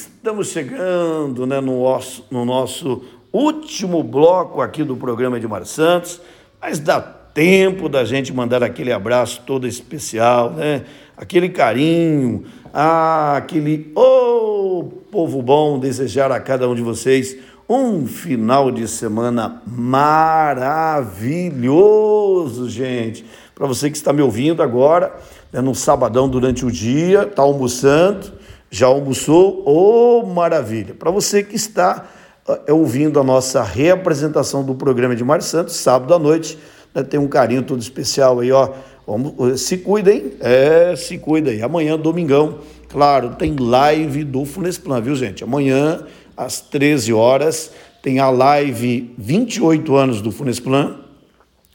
estamos chegando né, no, nosso, no nosso último bloco aqui do programa de Mar Santos, mas dá tempo da gente mandar aquele abraço todo especial, né? Aquele carinho, ah, aquele ô oh, povo bom, desejar a cada um de vocês um final de semana maravilhoso, gente. Para você que está me ouvindo agora, né, no sabadão durante o dia, está almoçando, já almoçou? Oh, maravilha! Para você que está é, ouvindo a nossa reapresentação do programa de Mar Santos, sábado à noite, né, tem um carinho todo especial aí, ó. Vamos, se cuidem, é, se cuidem. Amanhã, domingão, claro, tem live do Funesplan, viu, gente? Amanhã às 13 horas. Tem a live 28 anos do Funesplan.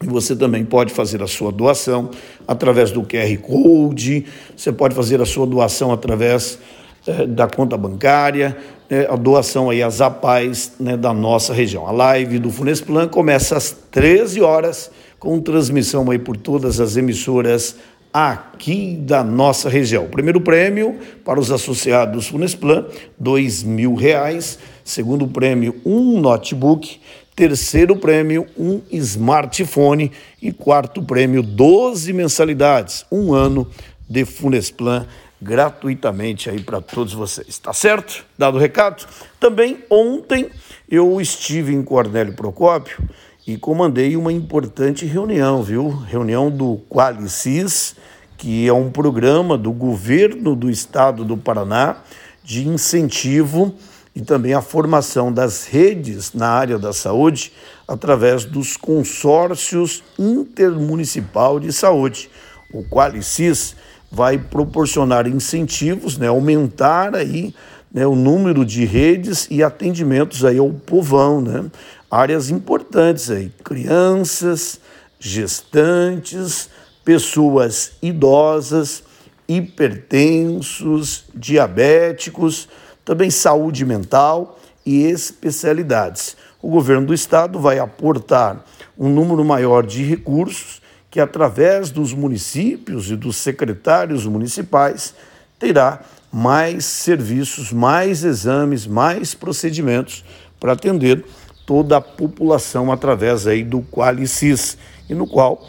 E você também pode fazer a sua doação através do QR Code, você pode fazer a sua doação através eh, da conta bancária, né, a doação aí às APAES né, da nossa região. A live do Funesplan começa às 13 horas, com transmissão aí por todas as emissoras aqui da nossa região. Primeiro prêmio para os associados Funesplan, dois mil reais. Segundo prêmio, um notebook. Terceiro prêmio, um smartphone. E quarto prêmio, 12 mensalidades, um ano de Funesplan gratuitamente aí para todos vocês, tá certo? Dado o recado. Também ontem eu estive em Cornélio Procópio e comandei uma importante reunião, viu? Reunião do Qualicis, que é um programa do governo do estado do Paraná de incentivo e também a formação das redes na área da saúde através dos consórcios intermunicipal de saúde. O Qualicis vai proporcionar incentivos, né, aumentar aí né, o número de redes e atendimentos aí ao povão, né? áreas importantes aí, crianças, gestantes, pessoas idosas, hipertensos, diabéticos, também saúde mental e especialidades. O governo do estado vai aportar um número maior de recursos que, através dos municípios e dos secretários municipais, terá mais serviços, mais exames, mais procedimentos para atender toda a população através aí do Qualicis, e no qual,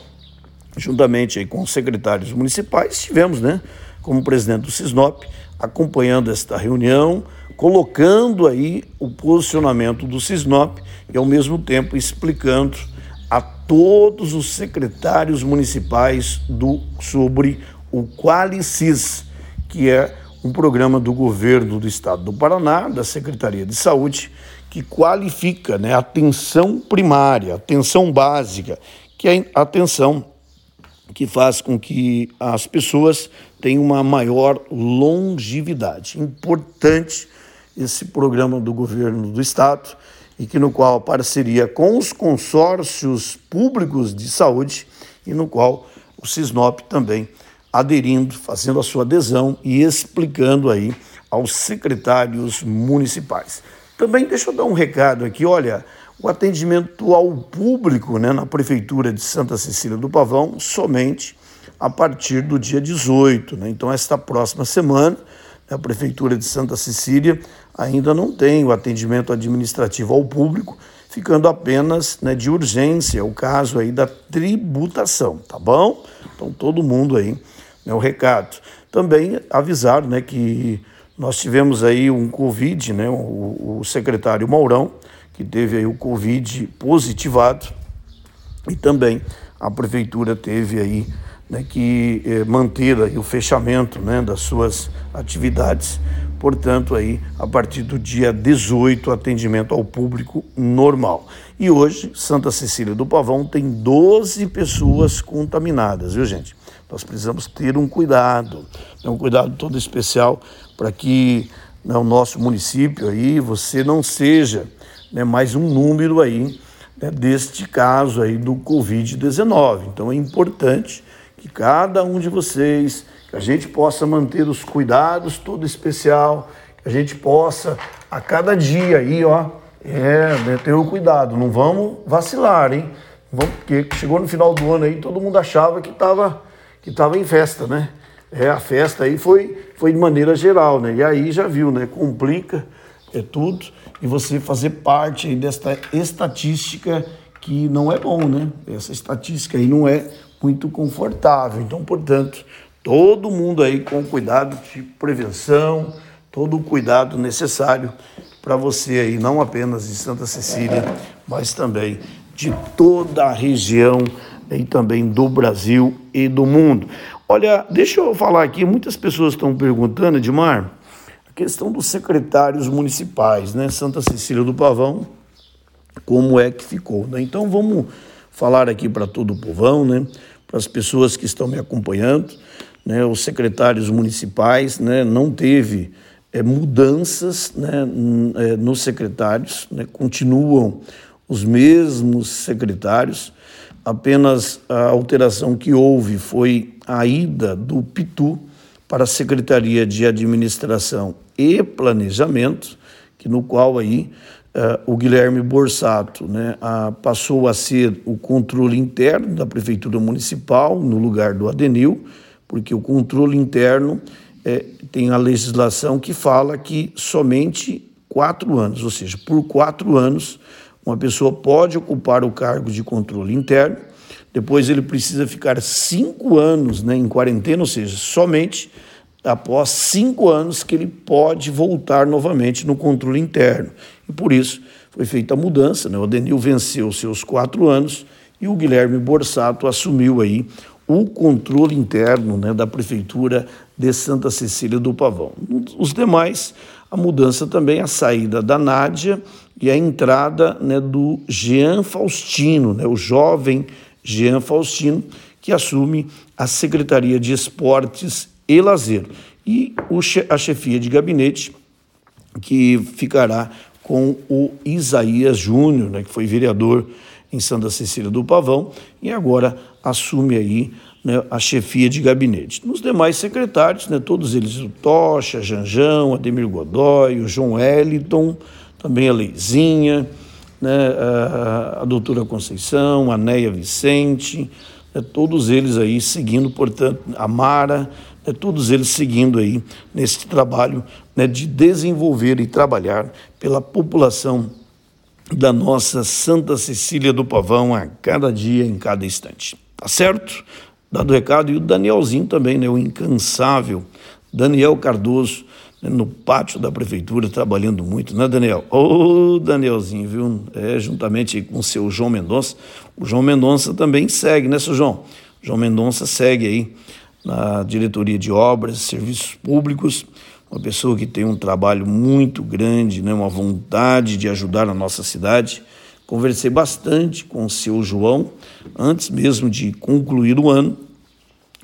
juntamente aí com os secretários municipais, estivemos, né, como presidente do Cisnop, acompanhando esta reunião, colocando aí o posicionamento do Cisnop e ao mesmo tempo explicando todos os secretários municipais do sobre o Qualicis, que é um programa do governo do estado do Paraná, da Secretaria de Saúde, que qualifica né, atenção primária, atenção básica, que é a atenção que faz com que as pessoas tenham uma maior longevidade. Importante esse programa do governo do estado e que no qual parceria com os consórcios públicos de saúde e no qual o Cisnop também aderindo, fazendo a sua adesão e explicando aí aos secretários municipais. Também deixa eu dar um recado aqui, olha, o atendimento ao público né, na Prefeitura de Santa Cecília do Pavão somente a partir do dia 18. Né? Então, esta próxima semana, a Prefeitura de Santa Cecília ainda não tem o atendimento administrativo ao público, ficando apenas né, de urgência o caso aí da tributação, tá bom? Então, todo mundo aí, né, o recado. Também avisar né, que nós tivemos aí um Covid, né? O, o secretário Maurão, que teve aí o Covid positivado, e também a prefeitura teve aí né, que eh, manter o fechamento né, das suas atividades. Portanto, aí, a partir do dia 18, atendimento ao público normal. E hoje, Santa Cecília do Pavão tem 12 pessoas contaminadas, viu, gente? Nós precisamos ter um cuidado, né, um cuidado todo especial para que né, o nosso município aí, você não seja né, mais um número aí né, deste caso aí do Covid-19. Então é importante que cada um de vocês, que a gente possa manter os cuidados todo especial, que a gente possa a cada dia aí, ó, é, né, ter o cuidado, não vamos vacilar, hein? Vamos, porque chegou no final do ano aí, todo mundo achava que estava que tava em festa, né? É, a festa aí foi, foi de maneira geral, né? E aí já viu, né? Complica é tudo e você fazer parte desta estatística que não é bom, né? Essa estatística aí não é muito confortável. Então, portanto, todo mundo aí com cuidado de prevenção, todo o cuidado necessário para você aí, não apenas de Santa Cecília, mas também de toda a região e também do Brasil e do mundo. Olha, deixa eu falar aqui, muitas pessoas estão perguntando, Edmar, a questão dos secretários municipais, né? Santa Cecília do Pavão, como é que ficou, né? Então vamos falar aqui para todo o povão, né? Para as pessoas que estão me acompanhando, né? Os secretários municipais, né? Não teve é, mudanças, né? É, nos secretários, né? Continuam os mesmos secretários, apenas a alteração que houve foi a ida do Pitu para a Secretaria de Administração e Planejamento, que no qual aí o Guilherme Borsato né, passou a ser o controle interno da Prefeitura Municipal, no lugar do Adenil, porque o controle interno eh, tem a legislação que fala que somente quatro anos, ou seja, por quatro anos, uma pessoa pode ocupar o cargo de controle interno, depois ele precisa ficar cinco anos né, em quarentena, ou seja, somente após cinco anos que ele pode voltar novamente no controle interno. E por isso foi feita a mudança. Né? O Adenil venceu seus quatro anos e o Guilherme Borsato assumiu aí o controle interno né, da Prefeitura de Santa Cecília do Pavão. Os demais, a mudança também, a saída da Nádia e a entrada né, do Jean Faustino, né, o jovem Jean Faustino, que assume a Secretaria de Esportes e Lazer. E a chefia de gabinete, que ficará com o Isaías Júnior, né, que foi vereador em Santa Cecília do Pavão, e agora assume aí né, a chefia de gabinete. Nos demais secretários, né, todos eles, o Tocha, Janjão, Ademir Godoy, o João Eliton, também a Leizinha, né, a, a doutora Conceição, a Neia Vicente, né, todos eles aí seguindo, portanto, a Mara, né, todos eles seguindo aí nesse trabalho né, de desenvolver e trabalhar pela população da nossa Santa Cecília do Pavão a cada dia, em cada instante. Tá certo? Dado o recado, e o Danielzinho também, né, o incansável Daniel Cardoso, no pátio da prefeitura, trabalhando muito, né, Daniel? Ô, oh, Danielzinho, viu? É, juntamente com o seu João Mendonça. O João Mendonça também segue, né, seu João? O João Mendonça segue aí na diretoria de obras, serviços públicos, uma pessoa que tem um trabalho muito grande, né, uma vontade de ajudar a nossa cidade. Conversei bastante com o seu João antes mesmo de concluir o ano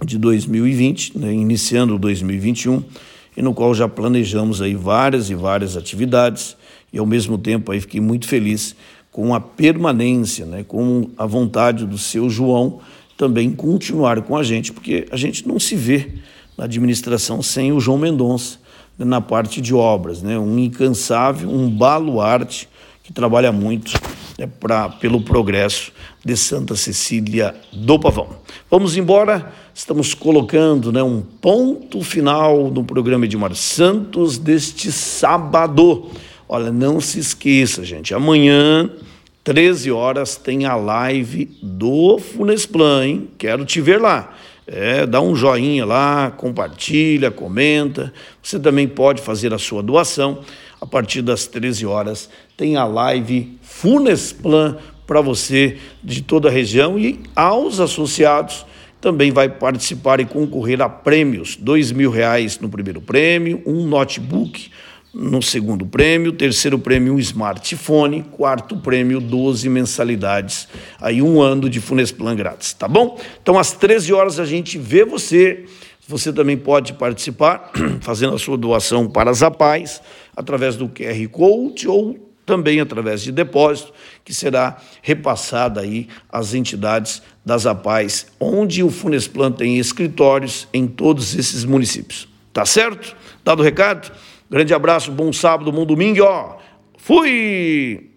de 2020, né, iniciando 2021 e no qual já planejamos aí várias e várias atividades. E ao mesmo tempo aí fiquei muito feliz com a permanência, né, com a vontade do seu João também continuar com a gente, porque a gente não se vê na administração sem o João Mendonça na parte de obras, né, um incansável, um baluarte que trabalha muito né, pra, pelo progresso de Santa Cecília do Pavão. Vamos embora, estamos colocando né, um ponto final no programa Edmar Santos deste sábado. Olha, não se esqueça, gente, amanhã, 13 horas, tem a live do Funesplan, hein? Quero te ver lá. É, dá um joinha lá, compartilha, comenta. Você também pode fazer a sua doação. A partir das 13 horas tem a live Funesplan para você de toda a região e aos associados também vai participar e concorrer a prêmios. Dois mil reais no primeiro prêmio, um notebook no segundo prêmio, terceiro prêmio um smartphone, quarto prêmio 12 mensalidades, aí um ano de Funesplan grátis, tá bom? Então às 13 horas a gente vê você. Você também pode participar fazendo a sua doação para as APAES através do QR Code ou também através de depósito, que será repassada aí às entidades das APAES, onde o Funesplan tem escritórios em todos esses municípios. Tá certo? Dado o recado? Grande abraço, bom sábado, bom domingo, ó. Fui!